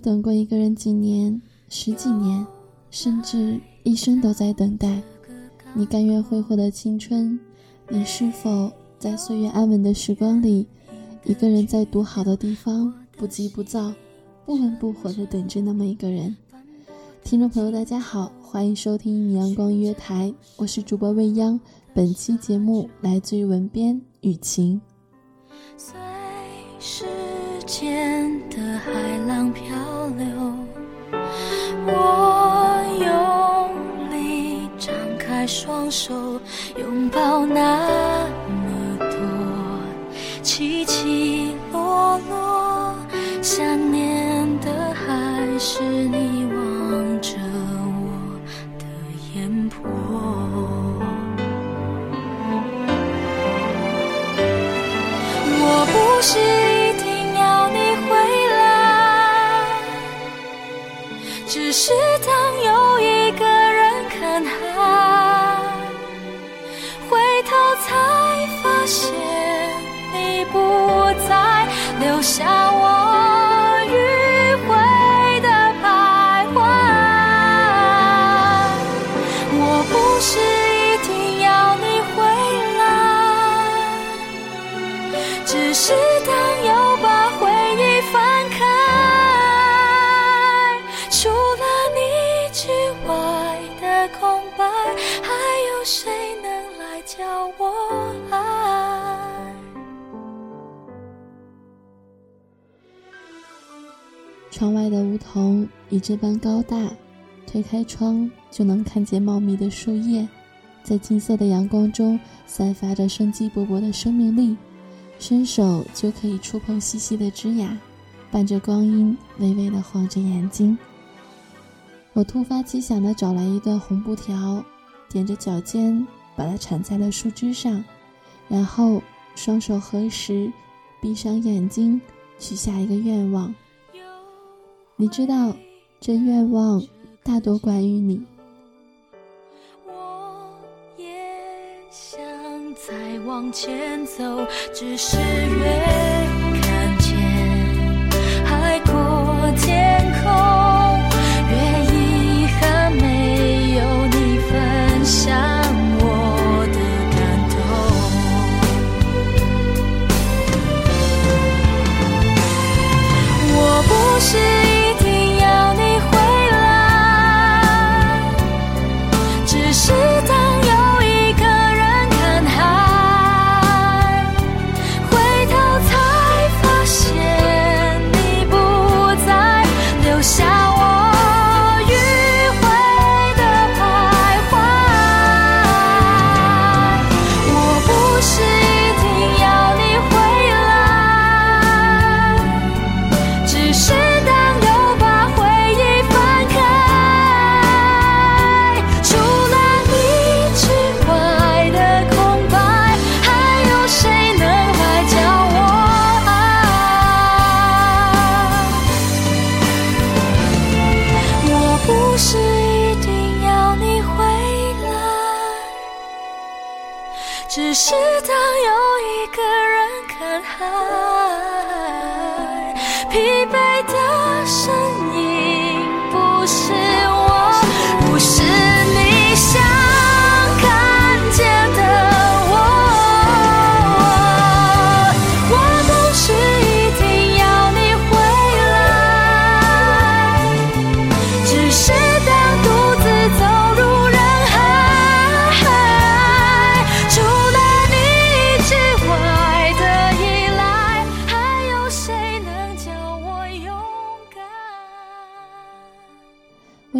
等过一个人几年、十几年，甚至一生都在等待？你甘愿挥霍的青春，你是否在岁月安稳的时光里，一个人在独好的地方，不急不躁、不温不火的等着那么一个人？听众朋友，大家好，欢迎收听阳光音乐台，我是主播未央。本期节目来自于文编雨晴。随时间的海有谁能来教我爱？窗外的梧桐已这般高大，推开窗就能看见茂密的树叶，在金色的阳光中散发着生机勃勃的生命力，伸手就可以触碰细细的枝桠，伴着光阴微微的晃着眼睛。我突发奇想的找来一段红布条，踮着脚尖把它缠在了树枝上，然后双手合十，闭上眼睛，许下一个愿望。你知道，这愿望大多关于你。我也想再往前走，只是越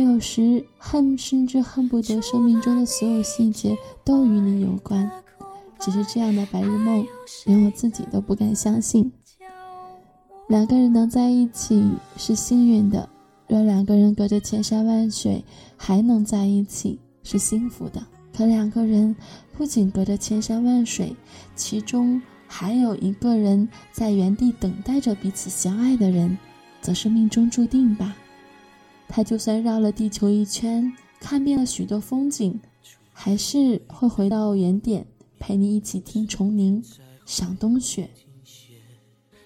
我有时恨，甚至恨不得生命中的所有细节都与你有关。只是这样的白日梦，连我自己都不敢相信。两个人能在一起是幸运的，若两个人隔着千山万水还能在一起是幸福的。可两个人不仅隔着千山万水，其中还有一个人在原地等待着彼此相爱的人，则是命中注定吧。他就算绕了地球一圈，看遍了许多风景，还是会回到原点，陪你一起听虫鸣，赏冬雪。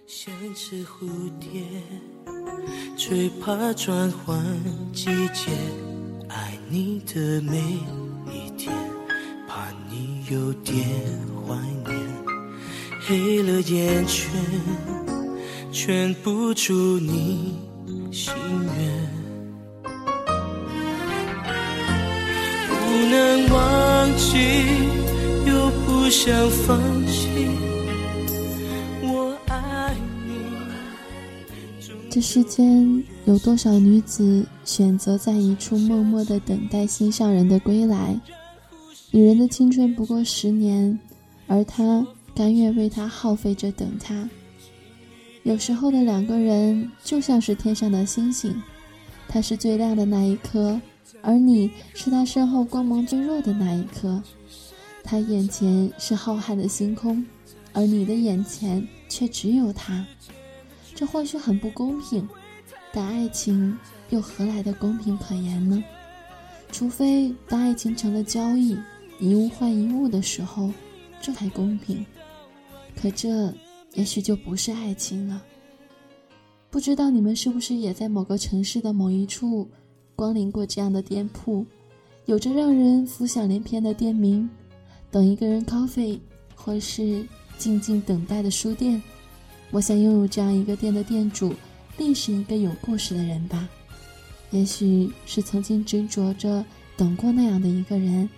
像只蝴蝶，最怕转换季节。爱你的每一天，怕你有点怀念。黑了眼圈，圈不住你心愿。能忘记，又不想放弃。我爱你。这世间有多少女子选择在一处默默的等待心上人的归来？女人的青春不过十年，而她甘愿为他耗费着等他。有时候的两个人就像是天上的星星，他是最亮的那一颗，而你是他身后光芒最弱的那一颗。他眼前是浩瀚的星空，而你的眼前却只有他。这或许很不公平，但爱情又何来的公平可言呢？除非当爱情成了交易，一物换一物的时候，这才公平。可这也许就不是爱情了。不知道你们是不是也在某个城市的某一处光临过这样的店铺，有着让人浮想联翩的店名，等一个人 coffee，或是静静等待的书店。我想拥有这样一个店的店主，必是一个有故事的人吧。也许是曾经执着着等过那样的一个人，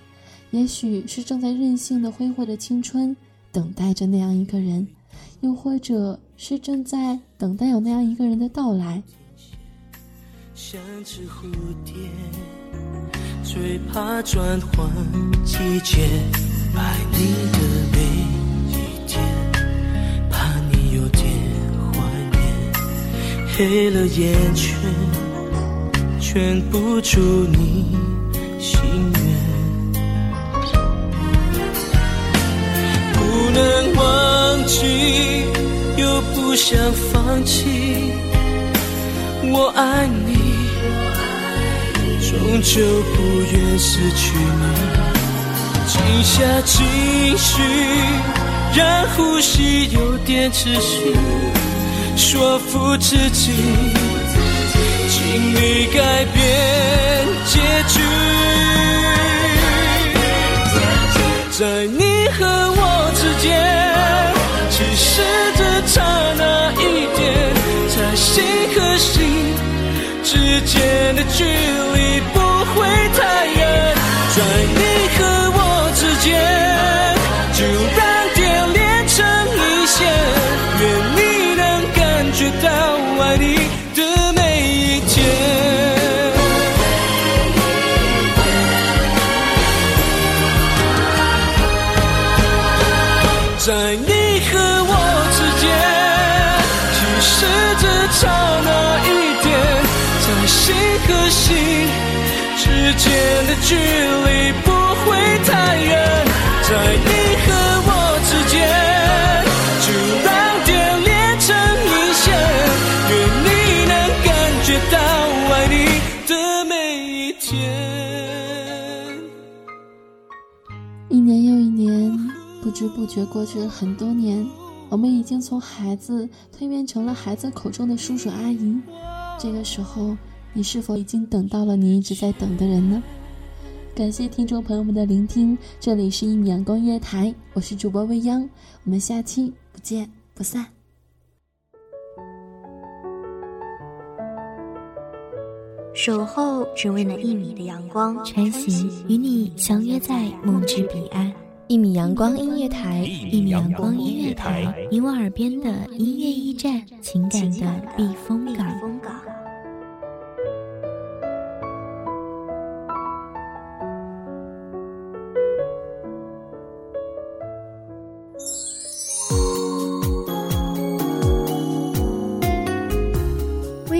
也许是正在任性的挥霍着青春，等待着那样一个人，又或者是正在等待有那样一个人的到来。像只蝴蝶，最怕转换季节。爱你的每一天，怕你有点怀念。黑了眼圈，圈不住你心愿。不能忘记，又不想放弃。我爱你，终究不愿失去你。静下情绪，让呼吸有点秩序，说服自己，尽力改变结局。在你和我之间，其实只差那一点，在心和心之间的距离可心之间的距离不会太远，在你和我之间，就让点连成一线。愿你能感觉到爱你的每一天。一年又一年，不知不觉过去了很多年，我们已经从孩子蜕变成了孩子口中的叔叔阿姨，这个时候。你是否已经等到了你一直在等的人呢？感谢听众朋友们的聆听，这里是一米阳光音乐台，我是主播未央，我们下期不见不散。守候只为那一米的阳光，穿行与你相约在梦之彼岸。一米阳光音乐台，一米阳光音乐台，你我耳边的音乐驿站，情感的避风港。